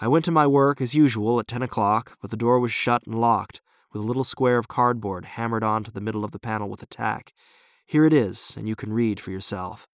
I went to my work as usual at ten o'clock, but the door was shut and locked, with a little square of cardboard hammered onto the middle of the panel with a tack. Here it is, and you can read for yourself.